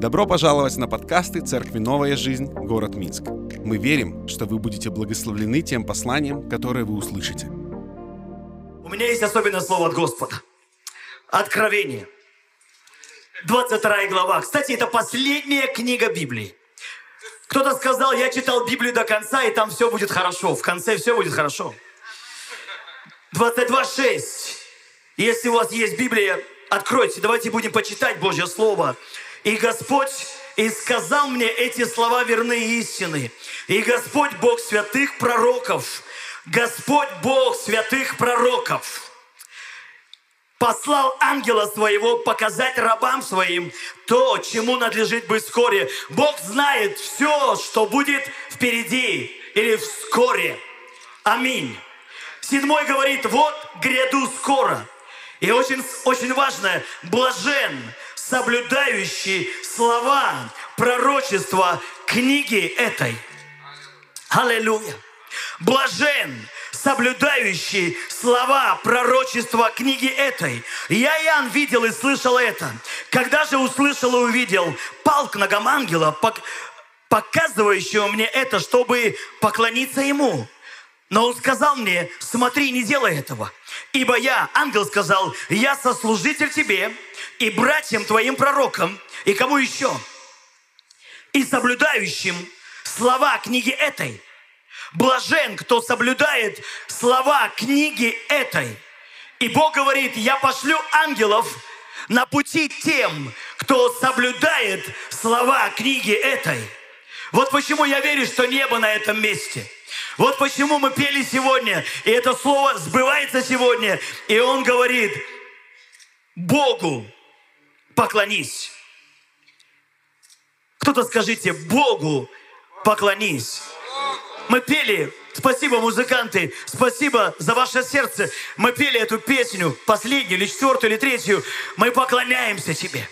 Добро пожаловать на подкасты Церкви Новая Жизнь, город Минск. Мы верим, что вы будете благословлены тем посланием, которое вы услышите. У меня есть особенное слово от Господа. Откровение. 22 глава. Кстати, это последняя книга Библии. Кто-то сказал, я читал Библию до конца, и там все будет хорошо. В конце все будет хорошо. 22.6. Если у вас есть Библия, откройте, давайте будем почитать Божье Слово. И Господь и сказал мне эти слова верны истины. И Господь Бог святых пророков, Господь Бог святых пророков, послал ангела своего показать рабам своим то, чему надлежит быть вскоре. Бог знает все, что будет впереди или вскоре. Аминь. Седьмой говорит, вот гряду скоро. И очень, очень важное, блажен, соблюдающий слова пророчества книги этой. Аллилуйя. Блажен, соблюдающий слова пророчества книги этой. Я, Иоанн, видел и слышал это. Когда же услышал и увидел, пал к ногам ангела, показывающего мне это, чтобы поклониться ему. Но он сказал мне, смотри, не делай этого. Ибо я, ангел сказал, я сослужитель тебе и братьям твоим пророкам, и кому еще? И соблюдающим слова книги этой. Блажен, кто соблюдает слова книги этой. И Бог говорит, я пошлю ангелов на пути тем, кто соблюдает слова книги этой. Вот почему я верю, что небо на этом месте – вот почему мы пели сегодня, и это слово сбывается сегодня. И он говорит, Богу поклонись. Кто-то скажите, Богу поклонись. Мы пели, спасибо, музыканты, спасибо за ваше сердце. Мы пели эту песню, последнюю, или четвертую, или третью. Мы поклоняемся Тебе.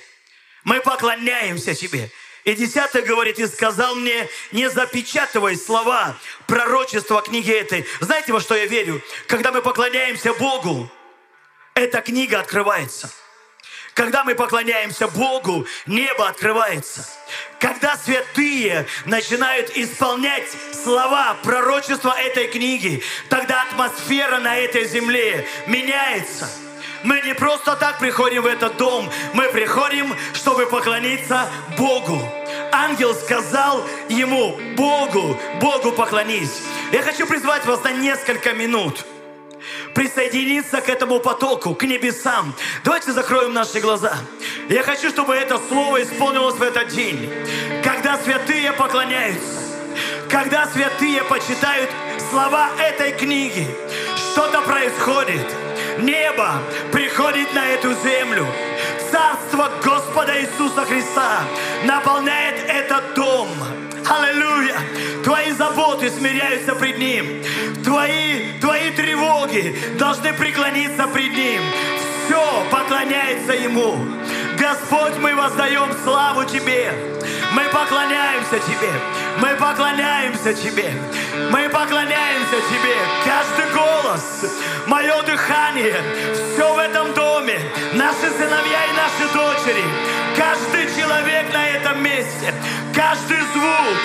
Мы поклоняемся Тебе. И десятый говорит, и сказал мне, не запечатывай слова пророчества книги этой. Знаете, во что я верю? Когда мы поклоняемся Богу, эта книга открывается. Когда мы поклоняемся Богу, небо открывается. Когда святые начинают исполнять слова пророчества этой книги, тогда атмосфера на этой земле меняется – мы не просто так приходим в этот дом, мы приходим, чтобы поклониться Богу. Ангел сказал ему, Богу, Богу поклонись. Я хочу призвать вас на несколько минут присоединиться к этому потоку, к небесам. Давайте закроем наши глаза. Я хочу, чтобы это слово исполнилось в этот день, когда святые поклоняются, когда святые почитают слова этой книги. Что-то происходит – Небо приходит на эту землю. Царство Господа Иисуса Христа наполняет этот дом. Аллилуйя! Твои заботы смиряются пред Ним. Твои, твои тревоги должны преклониться пред Ним. Все поклоняется Ему. Господь, мы воздаем славу Тебе. Мы поклоняемся Тебе. Мы поклоняемся Тебе. Мы поклоняемся Тебе. Каждый голос, мое дыхание, все в этом доме, наши сыновья и наши дочери, каждый человек на этом месте, каждый звук,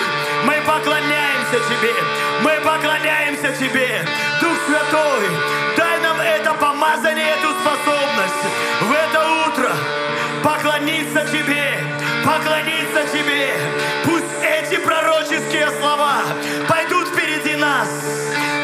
мы поклоняемся Тебе. Мы поклоняемся Тебе. Дух Святой, дай нам это помазание, эту способность в это утро поклониться Тебе, поклониться Тебе. Пусть эти пророческие слова пойдут впереди нас.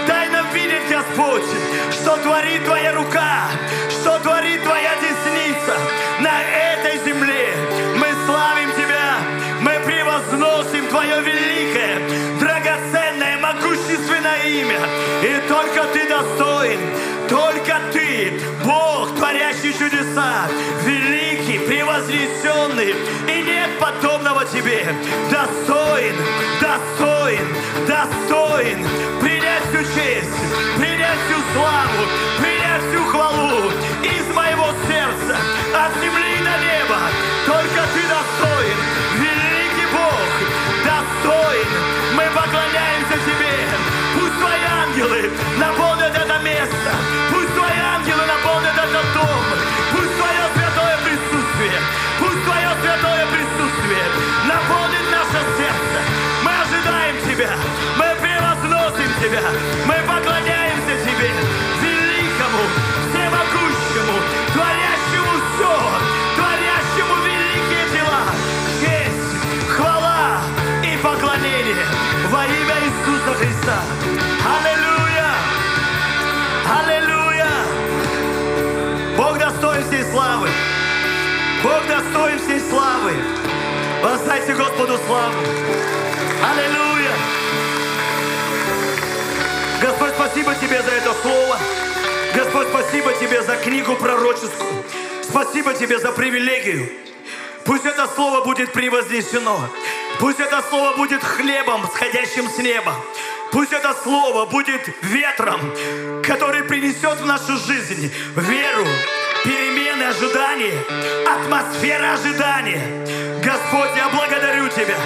Дай нам видеть, Господь, что творит Твоя рука, что творит Твоя десница на этой земле. Мы славим Тебя, мы превозносим Твое великое, драгоценное, могущественное имя. И только Ты достоин, только Ты, Бог, творящий чудеса, великий, превознесенный, и нет подобного Тебе. Достоин, достоин, достоин принять всю честь, принять всю славу, принять всю хвалу из моего сердца, от земли до неба. Только Ты достоин, великий Бог, достоин. Мы поклоняемся Тебе. Пусть Твои ангелы наполнят всей славы. Воздайте Господу славу. Аллилуйя. Господь, спасибо Тебе за это слово. Господь, спасибо Тебе за книгу пророческую. Спасибо Тебе за привилегию. Пусть это слово будет превознесено. Пусть это слово будет хлебом, сходящим с неба. Пусть это слово будет ветром, который принесет в нашу жизнь веру, ожидания, атмосфера ожидания. Господь, я благодарю Тебя.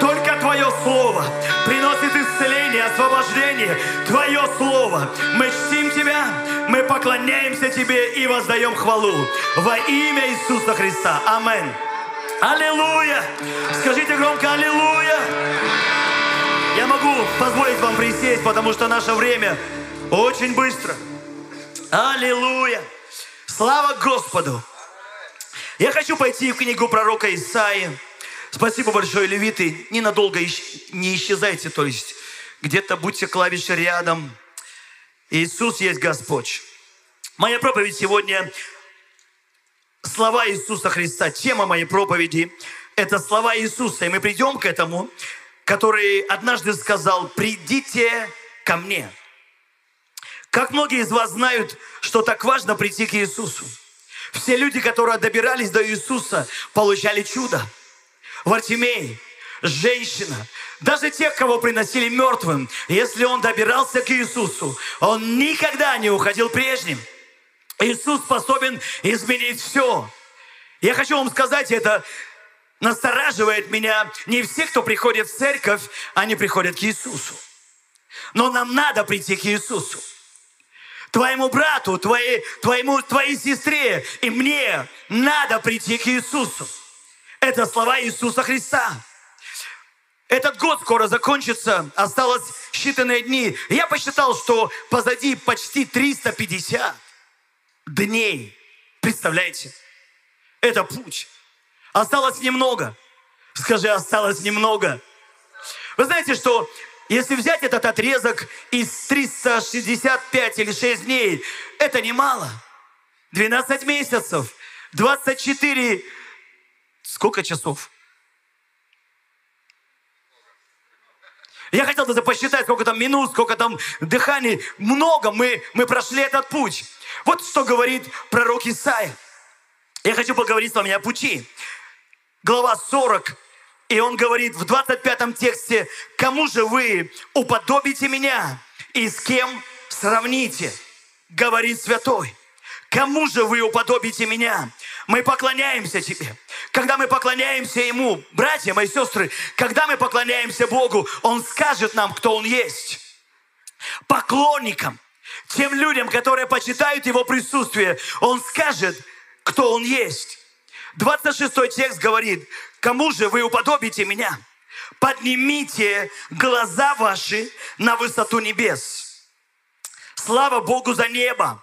Только Твое Слово приносит исцеление, освобождение. Твое Слово. Мы чтим Тебя, мы поклоняемся Тебе и воздаем хвалу. Во имя Иисуса Христа. Аминь. Аллилуйя! Скажите громко Аллилуйя! Я могу позволить вам присесть, потому что наше время очень быстро. Аллилуйя! Слава Господу! Я хочу пойти в книгу пророка Исаии. Спасибо большое, левиты. Ненадолго не исчезайте, то есть где-то будьте клавиши рядом. Иисус есть Господь. Моя проповедь сегодня слова Иисуса Христа. Тема моей проповеди – это слова Иисуса. И мы придем к этому, который однажды сказал, придите ко мне. Как многие из вас знают, что так важно прийти к Иисусу? Все люди, которые добирались до Иисуса, получали чудо. Вартимей, женщина, даже тех, кого приносили мертвым, если он добирался к Иисусу, он никогда не уходил прежним. Иисус способен изменить все. Я хочу вам сказать, это настораживает меня. Не все, кто приходит в церковь, они приходят к Иисусу. Но нам надо прийти к Иисусу. Твоему брату, твоей, твоему, твоей сестре и мне надо прийти к Иисусу. Это слова Иисуса Христа. Этот год скоро закончится, осталось считанные дни. Я посчитал, что позади почти 350 дней. Представляете? Это путь. Осталось немного. Скажи, осталось немного. Вы знаете, что если взять этот отрезок из 365 или 6 дней, это немало. 12 месяцев, 24... Сколько часов? Я хотел даже посчитать, сколько там минут, сколько там дыханий. Много мы, мы прошли этот путь. Вот что говорит пророк Исаия. Я хочу поговорить с вами о пути. Глава 40, и он говорит в 25 тексте, «Кому же вы уподобите меня и с кем сравните?» Говорит святой. «Кому же вы уподобите меня?» Мы поклоняемся Тебе. Когда мы поклоняемся Ему, братья, мои сестры, когда мы поклоняемся Богу, Он скажет нам, кто Он есть. Поклонникам, тем людям, которые почитают Его присутствие, Он скажет, кто Он есть. 26 текст говорит, кому же вы уподобите меня? Поднимите глаза ваши на высоту небес. Слава Богу за небо.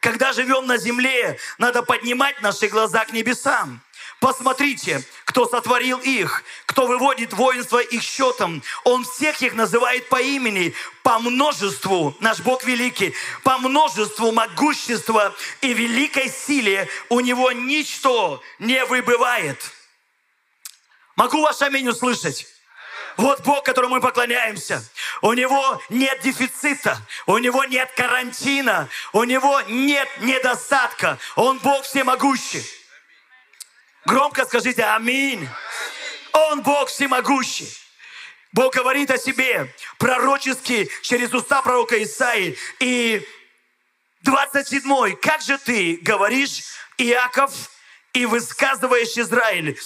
Когда живем на земле, надо поднимать наши глаза к небесам. Посмотрите, кто сотворил их, кто выводит воинство их счетом. Он всех их называет по имени, по множеству, наш Бог великий, по множеству могущества и великой силе у него ничто не выбывает. Могу ваш аминь услышать? Вот Бог, которому мы поклоняемся. У Него нет дефицита, у Него нет карантина, у Него нет недостатка. Он Бог всемогущий. Громко скажите «Аминь». Он Бог всемогущий. Бог говорит о себе пророчески через уста пророка Исаи. И 27. Как же ты говоришь, Иаков, и высказываешь Израиль?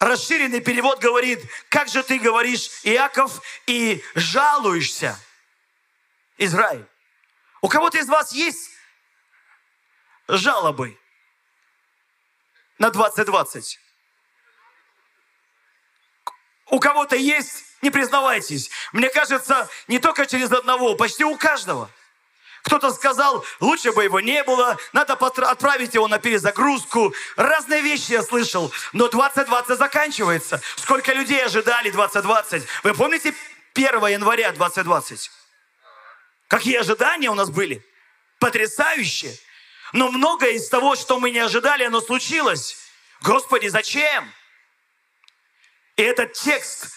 Расширенный перевод говорит, как же ты говоришь, Иаков, и жалуешься, Израиль. У кого-то из вас есть жалобы? на 2020. У кого-то есть, не признавайтесь. Мне кажется, не только через одного, почти у каждого. Кто-то сказал, лучше бы его не было, надо отправить его на перезагрузку. Разные вещи я слышал, но 2020 заканчивается. Сколько людей ожидали 2020? Вы помните 1 января 2020? Какие ожидания у нас были? Потрясающие. Но многое из того, что мы не ожидали, оно случилось. Господи, зачем? И этот текст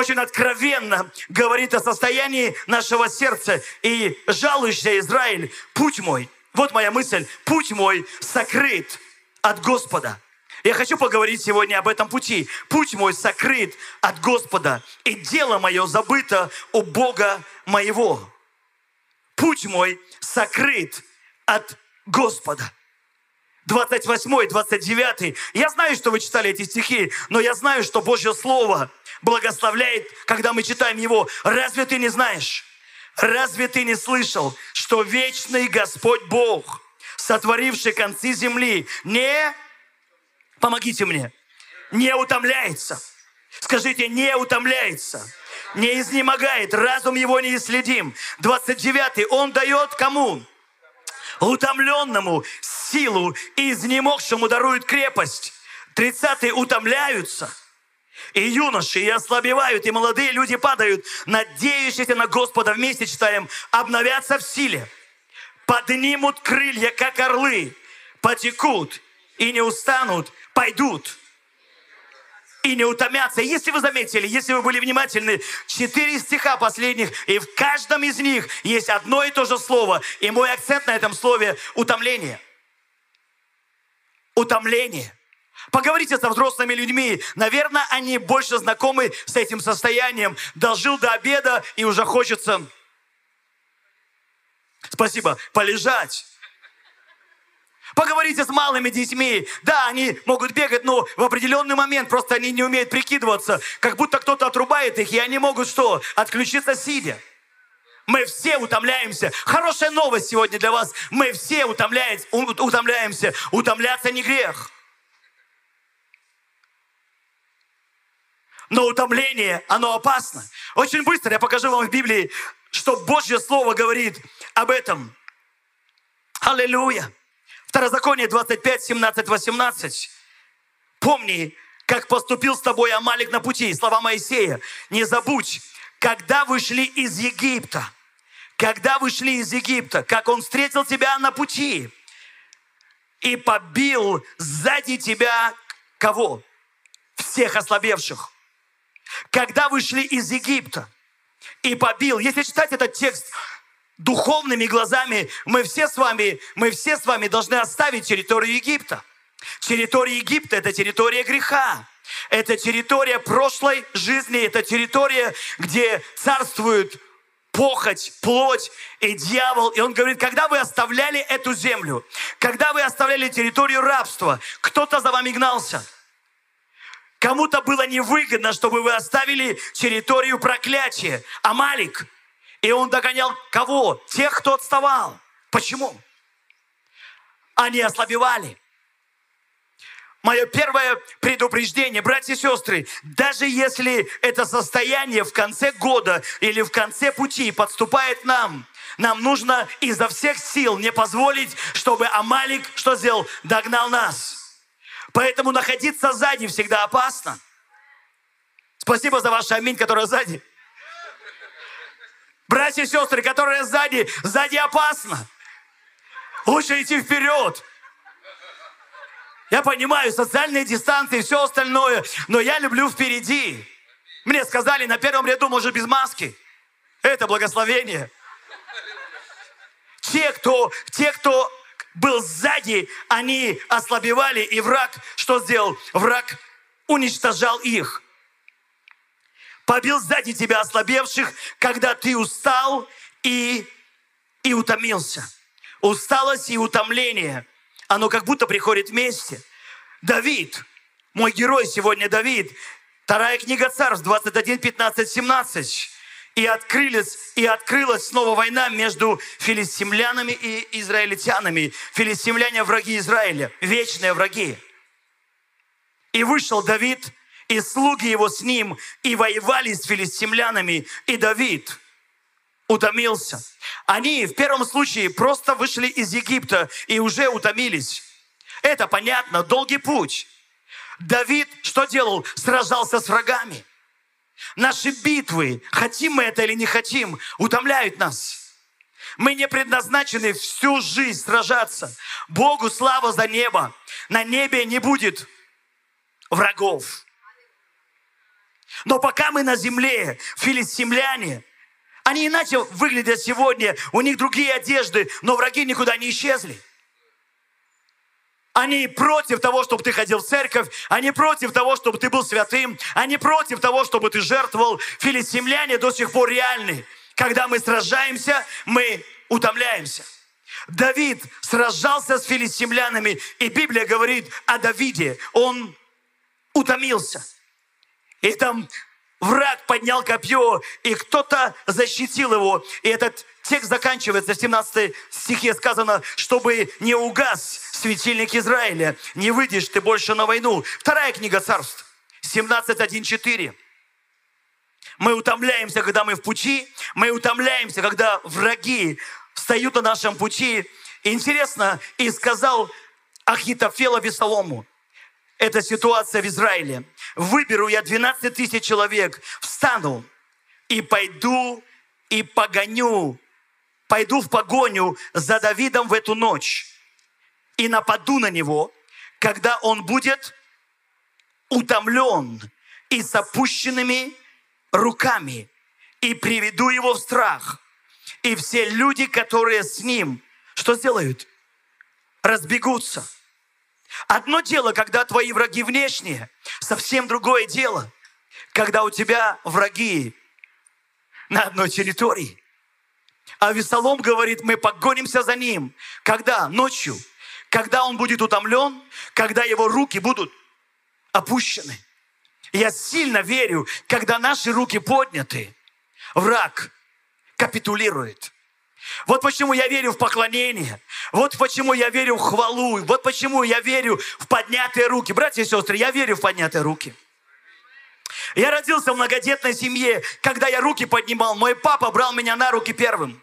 очень откровенно говорит о состоянии нашего сердца. И жалуешься, Израиль, путь мой, вот моя мысль, путь мой сокрыт от Господа. Я хочу поговорить сегодня об этом пути. Путь мой сокрыт от Господа, и дело мое забыто у Бога моего. Путь мой сокрыт от Господа. 28, 29. Я знаю, что вы читали эти стихи, но я знаю, что Божье Слово благословляет, когда мы читаем его. Разве ты не знаешь? Разве ты не слышал, что вечный Господь Бог, сотворивший концы земли, не, помогите мне, не утомляется. Скажите, не утомляется, не изнемогает, разум его не исследим. 29. Он дает кому? Утомленному силу и изнемогшему дарует крепость. 30. Утомляются – и юноши, и ослабевают, и молодые люди падают, надеющиеся на Господа, вместе читаем, обновятся в силе, поднимут крылья, как орлы, потекут и не устанут, пойдут и не утомятся. Если вы заметили, если вы были внимательны, четыре стиха последних, и в каждом из них есть одно и то же слово. И мой акцент на этом слове – утомление. Утомление – Поговорите со взрослыми людьми. Наверное, они больше знакомы с этим состоянием. Дожил до обеда и уже хочется... Спасибо. Полежать. Поговорите с малыми детьми. Да, они могут бегать, но в определенный момент просто они не умеют прикидываться. Как будто кто-то отрубает их, и они могут что? Отключиться сидя. Мы все утомляемся. Хорошая новость сегодня для вас. Мы все утомляемся. Утомляться не грех. но утомление, оно опасно. Очень быстро я покажу вам в Библии, что Божье Слово говорит об этом. Аллилуйя. Второзаконие 25, 17, 18. Помни, как поступил с тобой Амалик на пути. Слова Моисея. Не забудь, когда вышли из Египта, когда вышли из Египта, как он встретил тебя на пути и побил сзади тебя кого? Всех ослабевших когда вышли из Египта и побил. Если читать этот текст духовными глазами, мы все с вами, мы все с вами должны оставить территорию Египта. Территория Египта – это территория греха. Это территория прошлой жизни, это территория, где царствует похоть, плоть и дьявол. И он говорит, когда вы оставляли эту землю, когда вы оставляли территорию рабства, кто-то за вами гнался – Кому-то было невыгодно, чтобы вы оставили территорию проклятия. Амалик. И он догонял кого? Тех, кто отставал. Почему? Они ослабевали. Мое первое предупреждение, братья и сестры, даже если это состояние в конце года или в конце пути подступает нам, нам нужно изо всех сил не позволить, чтобы Амалик, что сделал, догнал нас. Поэтому находиться сзади всегда опасно. Спасибо за ваш аминь, который сзади. Братья и сестры, которые сзади, сзади опасно. Лучше идти вперед. Я понимаю, социальные дистанции и все остальное, но я люблю впереди. Мне сказали, на первом ряду может без маски. Это благословение. Те, кто, те, кто был сзади, они ослабевали, и враг что сделал? Враг уничтожал их. Побил сзади тебя ослабевших, когда ты устал и, и утомился. Усталость и утомление, оно как будто приходит вместе. Давид, мой герой сегодня Давид, вторая книга Царств, 21, 15, 17 и открылись, и открылась снова война между филистимлянами и израильтянами. Филистимляне враги Израиля, вечные враги. И вышел Давид, и слуги его с ним, и воевали с филистимлянами, и Давид утомился. Они в первом случае просто вышли из Египта и уже утомились. Это понятно, долгий путь. Давид что делал? Сражался с врагами. Наши битвы, хотим мы это или не хотим, утомляют нас. Мы не предназначены всю жизнь сражаться. Богу слава за небо. На небе не будет врагов. Но пока мы на земле, филистимляне, они иначе выглядят сегодня, у них другие одежды, но враги никуда не исчезли. Они против того, чтобы ты ходил в церковь. Они против того, чтобы ты был святым. Они против того, чтобы ты жертвовал. Филистимляне до сих пор реальны. Когда мы сражаемся, мы утомляемся. Давид сражался с филистимлянами, и Библия говорит о Давиде. Он утомился. И там враг поднял копье, и кто-то защитил его. И этот текст заканчивается, в 17 стихе сказано, чтобы не угас светильник Израиля, не выйдешь ты больше на войну. Вторая книга царств, 17.1.4. Мы утомляемся, когда мы в пути, мы утомляемся, когда враги встают на нашем пути. Интересно, и сказал Ахитофела Весолому, эта ситуация в Израиле. Выберу я 12 тысяч человек, встану и пойду и погоню, пойду в погоню за Давидом в эту ночь и нападу на него, когда он будет утомлен и с опущенными руками, и приведу его в страх. И все люди, которые с ним, что сделают? Разбегутся. Одно дело, когда твои враги внешние, совсем другое дело, когда у тебя враги на одной территории. А Весолом говорит, мы погонимся за ним. Когда? Ночью. Когда он будет утомлен, когда его руки будут опущены. Я сильно верю, когда наши руки подняты, враг капитулирует. Вот почему я верю в поклонение. Вот почему я верю в хвалу. Вот почему я верю в поднятые руки. Братья и сестры, я верю в поднятые руки. Я родился в многодетной семье. Когда я руки поднимал, мой папа брал меня на руки первым.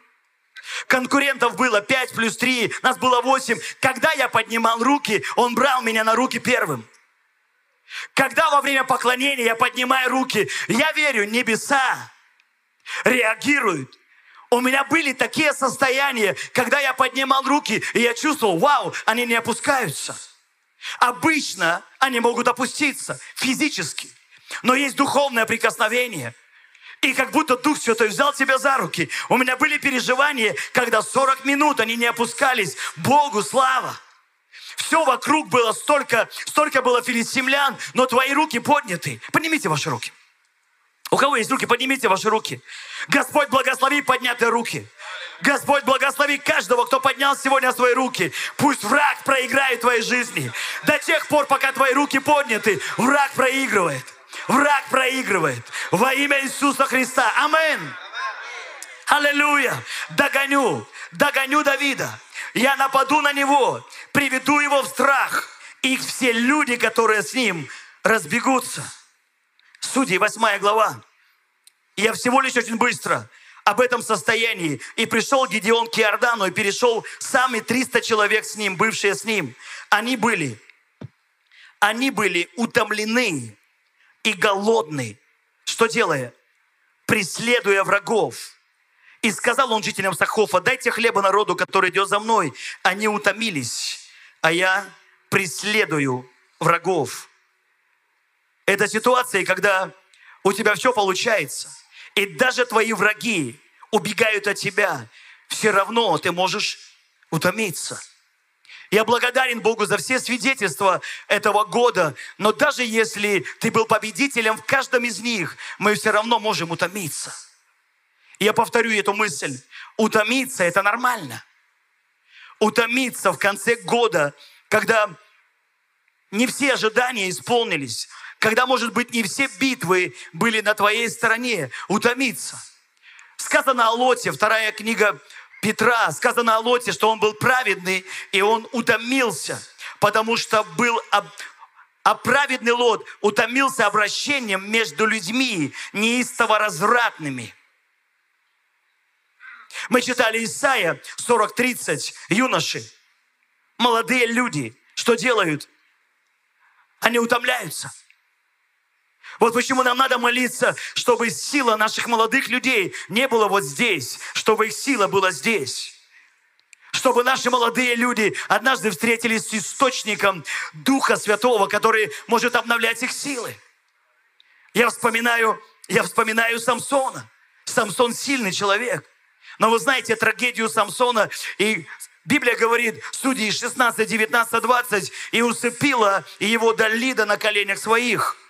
Конкурентов было 5 плюс 3, нас было 8. Когда я поднимал руки, он брал меня на руки первым. Когда во время поклонения я поднимаю руки, я верю, небеса реагируют у меня были такие состояния, когда я поднимал руки, и я чувствовал, вау, они не опускаются. Обычно они могут опуститься физически, но есть духовное прикосновение. И как будто Дух Святой взял тебя за руки. У меня были переживания, когда 40 минут они не опускались. Богу слава! Все вокруг было столько, столько было филистимлян, но твои руки подняты. Поднимите ваши руки. У кого есть руки, поднимите ваши руки. Господь благослови поднятые руки. Господь благослови каждого, кто поднял сегодня свои руки. Пусть враг проиграет твоей жизни. До тех пор, пока твои руки подняты, враг проигрывает. Враг проигрывает. Во имя Иисуса Христа. Амин. Аллилуйя. Догоню. Догоню Давида. Я нападу на него. Приведу его в страх. И все люди, которые с ним, разбегутся. Судьи, 8 глава. Я всего лишь очень быстро об этом состоянии. И пришел Гедеон к Иордану и перешел сами 300 человек с ним, бывшие с ним. Они были, они были утомлены и голодны. Что делая? Преследуя врагов. И сказал он жителям Сахофа, дайте хлеба народу, который идет за мной. Они утомились, а я преследую врагов. Это ситуация, когда у тебя все получается, и даже твои враги убегают от тебя, все равно ты можешь утомиться. Я благодарен Богу за все свидетельства этого года, но даже если ты был победителем в каждом из них, мы все равно можем утомиться. я повторю эту мысль. Утомиться – это нормально. Утомиться в конце года, когда не все ожидания исполнились, когда, может быть, не все битвы были на твоей стороне, утомиться. Сказано о Лоте, вторая книга Петра, сказано о Лоте, что он был праведный, и он утомился, потому что был а праведный Лот утомился обращением между людьми неистово развратными. Мы читали Исаия 40-30, юноши, молодые люди, что делают? Они утомляются – Вот почему нам надо молиться, чтобы сила наших молодых людей не была вот здесь, чтобы их сила была здесь. Чтобы наши молодые люди однажды встретились с источником Духа Святого, который может обновлять их силы. Я вспоминаю, я вспоминаю Самсона. Самсон сильный человек. Но вы знаете трагедию Самсона, и Библия говорит, Судьи 16, 19, 20, и усыпила его Далида на коленях своих –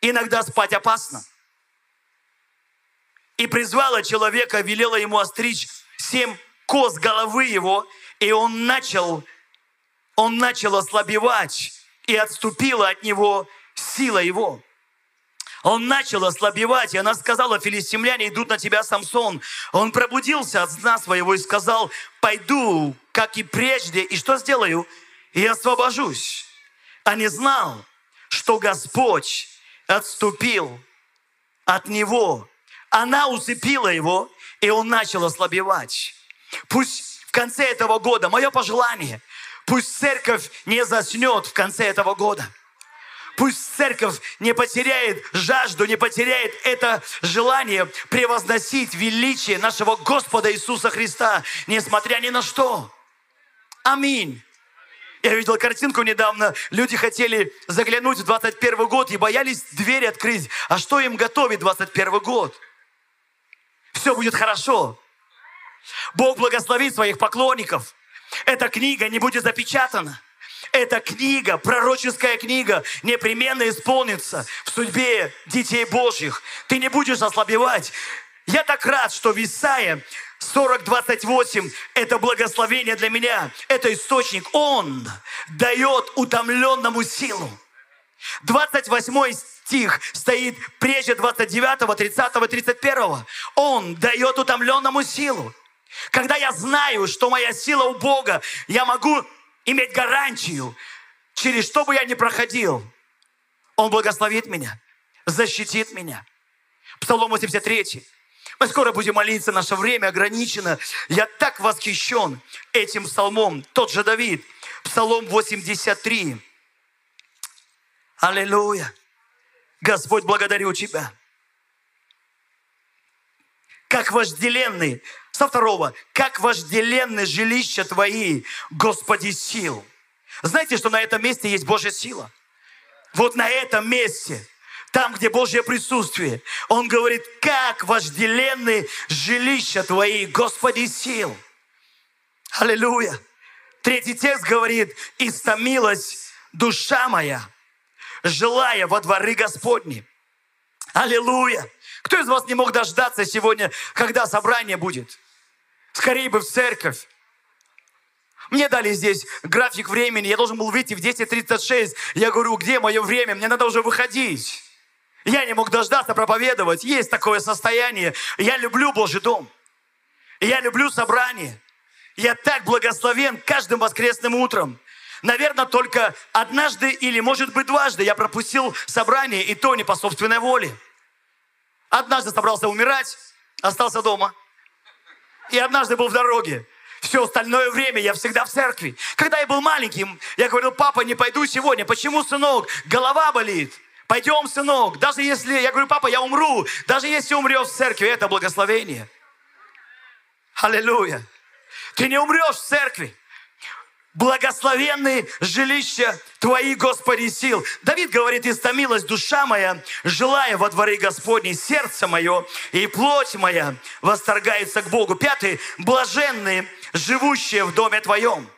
Иногда спать опасно. И призвала человека, велела ему остричь семь коз головы его, и он начал, он начал ослабевать, и отступила от него сила его. Он начал ослабевать, и она сказала, филистимляне идут на тебя, Самсон. Он пробудился от сна своего и сказал, пойду, как и прежде, и что сделаю? И освобожусь. А не знал, что Господь отступил от него. Она усыпила его, и он начал ослабевать. Пусть в конце этого года, мое пожелание, пусть церковь не заснет в конце этого года. Пусть церковь не потеряет жажду, не потеряет это желание превозносить величие нашего Господа Иисуса Христа, несмотря ни на что. Аминь. Я видел картинку недавно. Люди хотели заглянуть в 21 год и боялись двери открыть. А что им готовит 21 год? Все будет хорошо. Бог благословит своих поклонников. Эта книга не будет запечатана. Эта книга, пророческая книга, непременно исполнится в судьбе детей Божьих. Ты не будешь ослабевать. Я так рад, что в Исаия 40-28 – это благословение для меня, это источник. Он дает утомленному силу. 28 стих стоит прежде 29, 30, 31. Он дает утомленному силу. Когда я знаю, что моя сила у Бога, я могу иметь гарантию, через что бы я ни проходил, Он благословит меня, защитит меня. Псалом 83. Мы скоро будем молиться, наше время ограничено. Я так восхищен этим псалмом. Тот же Давид, псалом 83. Аллилуйя. Господь, благодарю Тебя. Как вожделенный, со второго, как вожделенны жилища Твои, Господи, сил. Знаете, что на этом месте есть Божья сила? Вот на этом месте – там, где Божье присутствие. Он говорит, как вожделенны жилища Твои, Господи, сил. Аллилуйя. Третий текст говорит, истомилась душа моя, желая во дворы Господни. Аллилуйя. Кто из вас не мог дождаться сегодня, когда собрание будет? Скорее бы в церковь. Мне дали здесь график времени, я должен был выйти в 10.36. Я говорю, где мое время? Мне надо уже выходить. Я не мог дождаться проповедовать. Есть такое состояние. Я люблю Божий дом. Я люблю собрание. Я так благословен каждым воскресным утром. Наверное, только однажды или, может быть, дважды я пропустил собрание, и то не по собственной воле. Однажды собрался умирать, остался дома. И однажды был в дороге. Все остальное время я всегда в церкви. Когда я был маленьким, я говорил, папа, не пойду сегодня. Почему, сынок? Голова болит. Пойдем, сынок, даже если, я говорю, папа, я умру, даже если умрешь в церкви, это благословение. Аллилуйя. Ты не умрешь в церкви. Благословенные жилища Твои, Господи, сил. Давид говорит, истомилась душа моя, желая во дворе Господней, сердце мое и плоть моя восторгается к Богу. Пятый, блаженные, живущие в доме Твоем.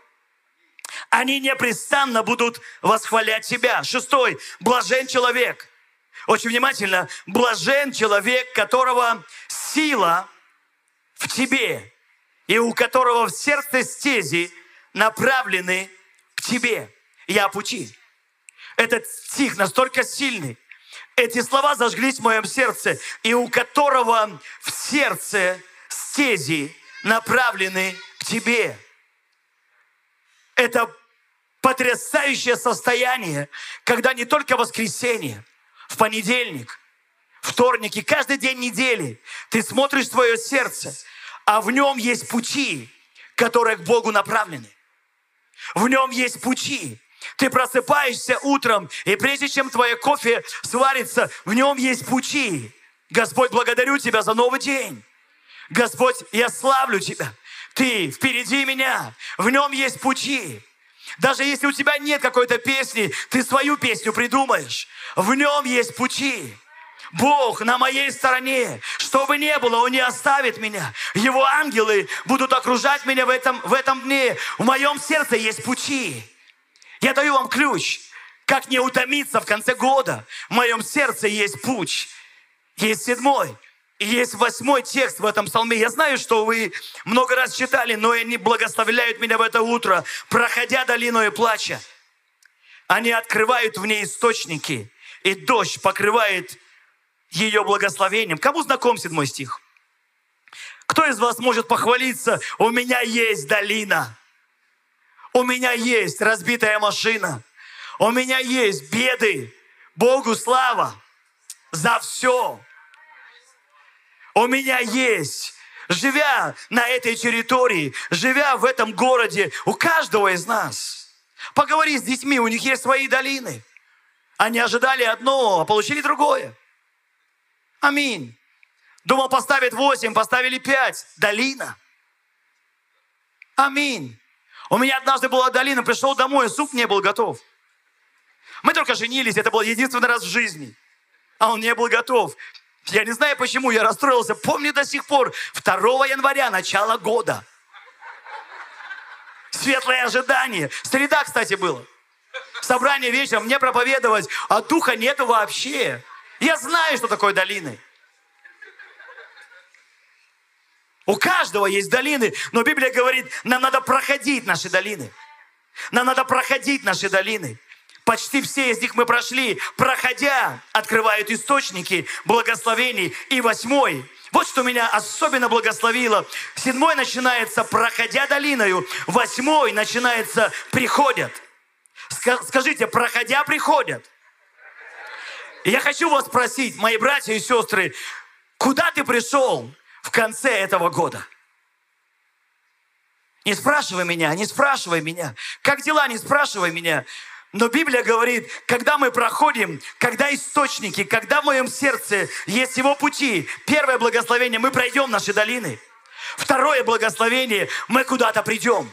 Они непрестанно будут восхвалять Тебя. Шестой. Блажен человек. Очень внимательно. Блажен человек, которого сила в тебе, и у которого в сердце стези направлены к тебе. Я пути. Этот стих настолько сильный. Эти слова зажглись в моем сердце, и у которого в сердце стези направлены к тебе. Это потрясающее состояние, когда не только воскресенье, в понедельник, вторник и каждый день недели ты смотришь свое сердце, а в нем есть пути, которые к Богу направлены. В нем есть пути, Ты просыпаешься утром, и прежде чем твое кофе сварится, в нем есть пучи. Господь, благодарю Тебя за новый день. Господь, я славлю Тебя. Ты впереди меня, в нем есть пути. Даже если у тебя нет какой-то песни, ты свою песню придумаешь. В нем есть пути. Бог на моей стороне. Что бы ни было, Он не оставит меня. Его ангелы будут окружать меня в этом, в этом дне. В моем сердце есть пути. Я даю вам ключ, как не утомиться в конце года. В моем сердце есть путь. Есть седьмой. И есть восьмой текст в этом псалме. Я знаю, что вы много раз читали, но они благословляют меня в это утро, проходя долину и плача. Они открывают в ней источники, и дождь покрывает ее благословением. Кому знаком седьмой стих? Кто из вас может похвалиться, у меня есть долина, у меня есть разбитая машина, у меня есть беды, Богу слава за все у меня есть. Живя на этой территории, живя в этом городе, у каждого из нас. Поговори с детьми, у них есть свои долины. Они ожидали одно, а получили другое. Аминь. Думал, поставить восемь, поставили пять. Долина. Аминь. У меня однажды была долина, пришел домой, суп не был готов. Мы только женились, это был единственный раз в жизни. А он не был готов. Я не знаю, почему я расстроился. Помню до сих пор, 2 января, начало года. Светлое ожидание. Среда, кстати, было. Собрание вечером, мне проповедовать, а духа нету вообще. Я знаю, что такое долины. У каждого есть долины, но Библия говорит, нам надо проходить наши долины. Нам надо проходить наши долины. Почти все из них мы прошли, проходя, открывают источники благословений. И восьмой, вот что меня особенно благословило. Седьмой начинается, проходя долиною. Восьмой начинается, приходят. Скажите, проходя, приходят. Я хочу вас спросить, мои братья и сестры, куда ты пришел в конце этого года? Не спрашивай меня, не спрашивай меня. Как дела, не спрашивай меня. Но Библия говорит, когда мы проходим, когда источники, когда в моем сердце есть его пути, первое благословение, мы пройдем наши долины. Второе благословение, мы куда-то придем.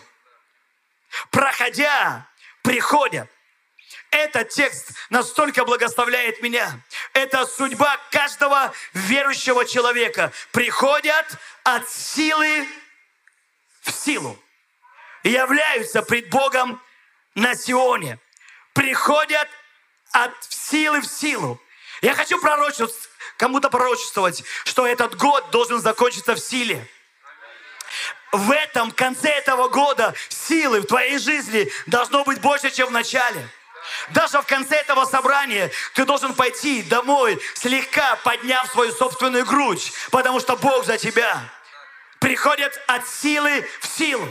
Проходя, приходят. Этот текст настолько благословляет меня. Это судьба каждого верующего человека. Приходят от силы в силу. И являются пред Богом на Сионе приходят от силы в силу. Я хочу пророчествовать, кому-то пророчествовать, что этот год должен закончиться в силе. В этом, конце этого года, силы в твоей жизни должно быть больше, чем в начале. Даже в конце этого собрания ты должен пойти домой, слегка подняв свою собственную грудь, потому что Бог за тебя. Приходят от силы в силу.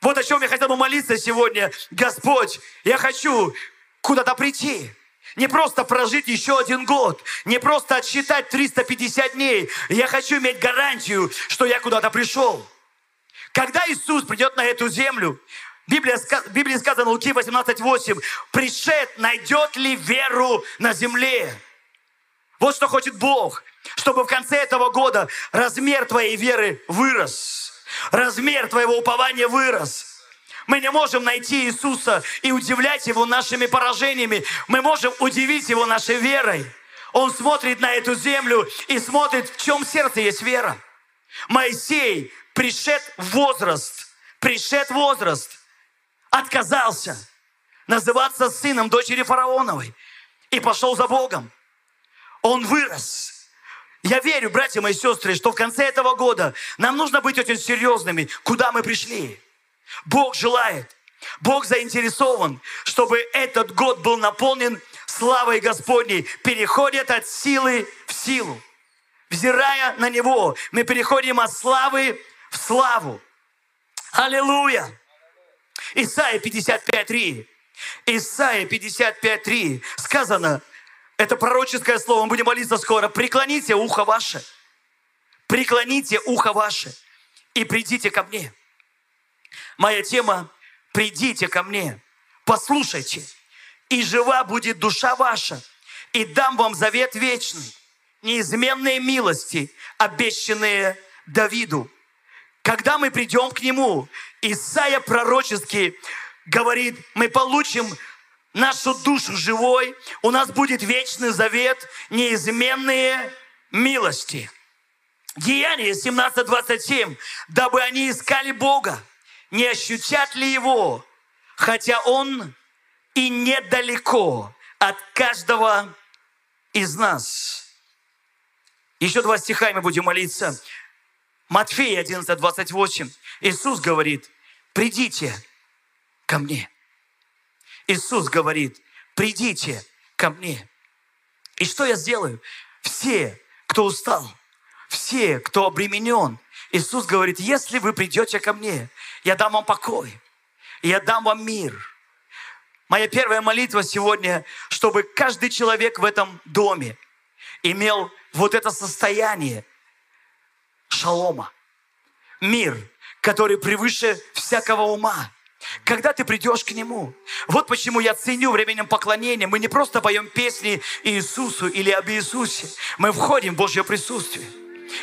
Вот о чем я хотел бы молиться сегодня. Господь, я хочу куда-то прийти. Не просто прожить еще один год, не просто отсчитать 350 дней. Я хочу иметь гарантию, что я куда-то пришел. Когда Иисус придет на эту землю, Библия, в Библии сказано, Луки 18:8, пришед, найдет ли веру на земле? Вот что хочет Бог, чтобы в конце этого года размер твоей веры вырос размер твоего упования вырос. Мы не можем найти Иисуса и удивлять Его нашими поражениями. Мы можем удивить Его нашей верой. Он смотрит на эту землю и смотрит, в чем сердце есть вера. Моисей пришед возраст, пришед возраст, отказался называться сыном дочери фараоновой и пошел за Богом. Он вырос. Я верю, братья мои сестры, что в конце этого года нам нужно быть очень серьезными, куда мы пришли. Бог желает, Бог заинтересован, чтобы этот год был наполнен славой Господней. Переходят от силы в силу. Взирая на Него, мы переходим от славы в славу. Аллилуйя! Исайя 55.3. Исайя 55.3 сказано, это пророческое слово, мы будем молиться скоро. Преклоните ухо ваше. Преклоните ухо ваше и придите ко мне. Моя тема – придите ко мне. послушайте, и жива будет душа ваша, и дам вам завет вечный, неизменные милости, обещанные Давиду. Когда мы придем к Нему, Исаия пророчески говорит, мы получим нашу душу живой, у нас будет вечный завет, неизменные милости. Деяние 17.27. Дабы они искали Бога, не ощутят ли Его, хотя Он и недалеко от каждого из нас. Еще два стиха, мы будем молиться. Матфея 11, 28. Иисус говорит, придите ко мне. Иисус говорит, придите ко мне. И что я сделаю? Все, кто устал, все, кто обременен, Иисус говорит, если вы придете ко мне, я дам вам покой, я дам вам мир. Моя первая молитва сегодня, чтобы каждый человек в этом доме имел вот это состояние шалома, мир, который превыше всякого ума. Когда ты придешь к Нему. Вот почему я ценю временем поклонения. Мы не просто поем песни Иисусу или об Иисусе. Мы входим в Божье присутствие.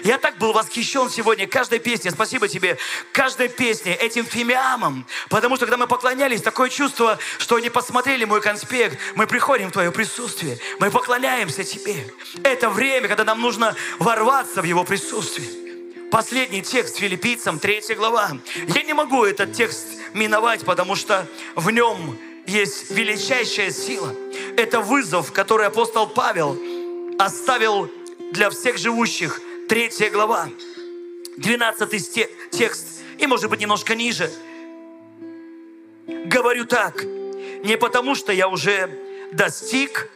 Я так был восхищен сегодня каждой песней. Спасибо тебе. Каждой песне, этим фимиамом. Потому что когда мы поклонялись, такое чувство, что они посмотрели мой конспект. Мы приходим в твое присутствие. Мы поклоняемся тебе. Это время, когда нам нужно ворваться в его присутствие. Последний текст филиппийцам, 3 глава. Я не могу этот текст миновать, потому что в нем есть величайшая сила. Это вызов, который апостол Павел оставил для всех живущих Третья глава, 12 текст, и может быть немножко ниже. Говорю так, не потому что я уже достиг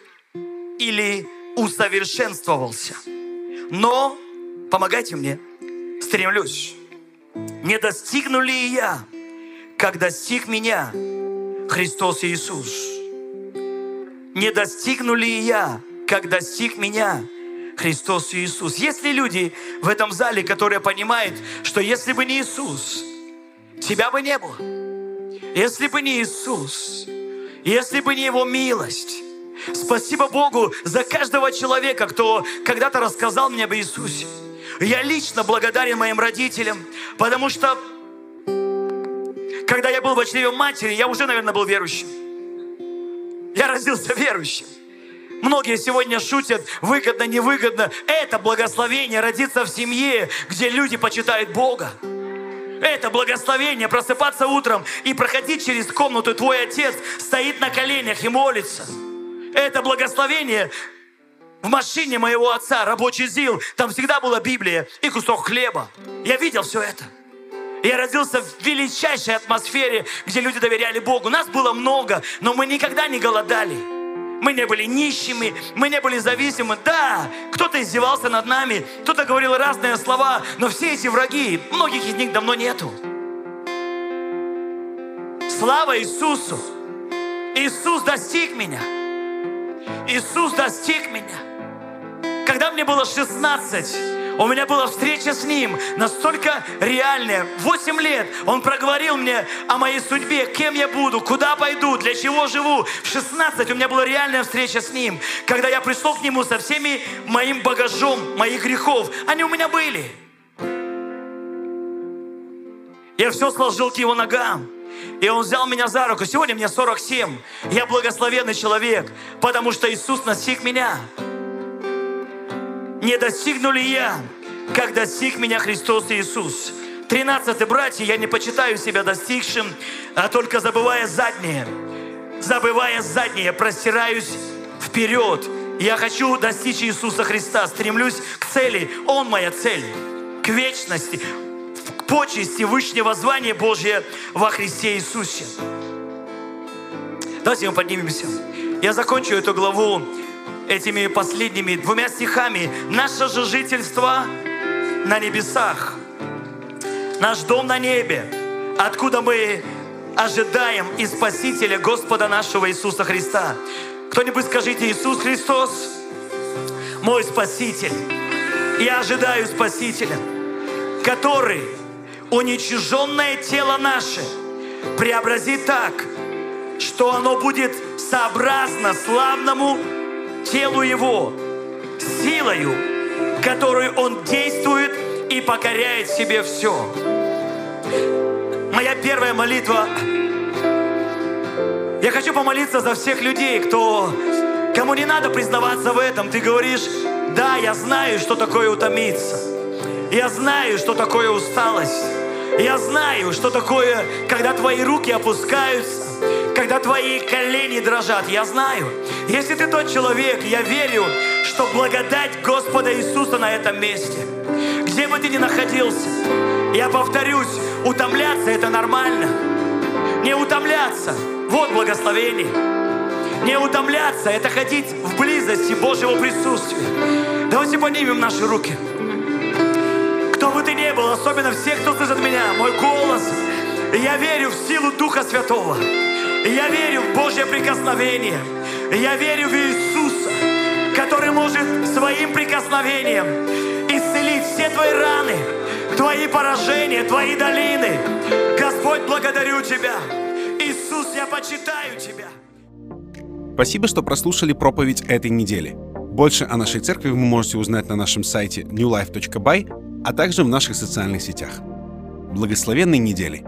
или усовершенствовался, но, помогайте мне, стремлюсь. Не достигну ли я, как достиг меня Христос Иисус? Не достигну ли я, как достиг меня Христос Иисус. Есть ли люди в этом зале, которые понимают, что если бы не Иисус, тебя бы не было. Если бы не Иисус, если бы не Его милость. Спасибо Богу за каждого человека, кто когда-то рассказал мне об Иисусе. Я лично благодарен моим родителям, потому что когда я был в очреве матери, я уже, наверное, был верующим. Я родился верующим. Многие сегодня шутят, выгодно, невыгодно. Это благословение родиться в семье, где люди почитают Бога. Это благословение просыпаться утром и проходить через комнату. Твой отец стоит на коленях и молится. Это благословение в машине моего отца, рабочий ЗИЛ. Там всегда была Библия и кусок хлеба. Я видел все это. Я родился в величайшей атмосфере, где люди доверяли Богу. Нас было много, но мы никогда не голодали. Мы не были нищими, мы не были зависимы. Да, кто-то издевался над нами, кто-то говорил разные слова, но все эти враги, многих из них давно нету. Слава Иисусу! Иисус достиг меня. Иисус достиг меня. Когда мне было 16, у меня была встреча с Ним, настолько реальная. Восемь лет Он проговорил мне о моей судьбе, кем я буду, куда пойду, для чего живу. В 16 у меня была реальная встреча с Ним, когда я пришел к Нему со всеми моим багажом, моих грехов. Они у меня были. Я все сложил к Его ногам. И Он взял меня за руку. Сегодня мне 47. Я благословенный человек, потому что Иисус настиг меня не достигну ли я, как достиг меня Христос Иисус. Тринадцатый, братья, я не почитаю себя достигшим, а только забывая заднее. Забывая заднее, простираюсь вперед. Я хочу достичь Иисуса Христа, стремлюсь к цели. Он моя цель, к вечности, к почести Вышнего звания Божье во Христе Иисусе. Давайте мы поднимемся. Я закончу эту главу этими последними двумя стихами. Наше же жительство на небесах, наш дом на небе, откуда мы ожидаем и Спасителя Господа нашего Иисуса Христа. Кто-нибудь скажите, Иисус Христос, мой Спаситель. Я ожидаю Спасителя, который уничиженное тело наше преобразит так, что оно будет сообразно славному телу Его, силою, которую Он действует и покоряет себе все. Моя первая молитва. Я хочу помолиться за всех людей, кто, кому не надо признаваться в этом. Ты говоришь, да, я знаю, что такое утомиться. Я знаю, что такое усталость. Я знаю, что такое, когда твои руки опускаются, когда твои колени дрожат. Я знаю. Если ты тот человек, я верю, что благодать Господа Иисуса на этом месте. Где бы ты ни находился, я повторюсь, утомляться это нормально. Не утомляться, вот благословение. Не утомляться, это ходить в близости Божьего присутствия. Давайте поднимем наши руки. Кто бы ты ни был, особенно все, кто слышит меня, мой голос, я верю в силу Духа Святого. Я верю в Божье прикосновение. Я верю в Иисуса, который может своим прикосновением исцелить все твои раны, твои поражения, твои долины. Господь, благодарю Тебя. Иисус, я почитаю Тебя. Спасибо, что прослушали проповедь этой недели. Больше о нашей церкви вы можете узнать на нашем сайте newlife.by, а также в наших социальных сетях. Благословенной недели!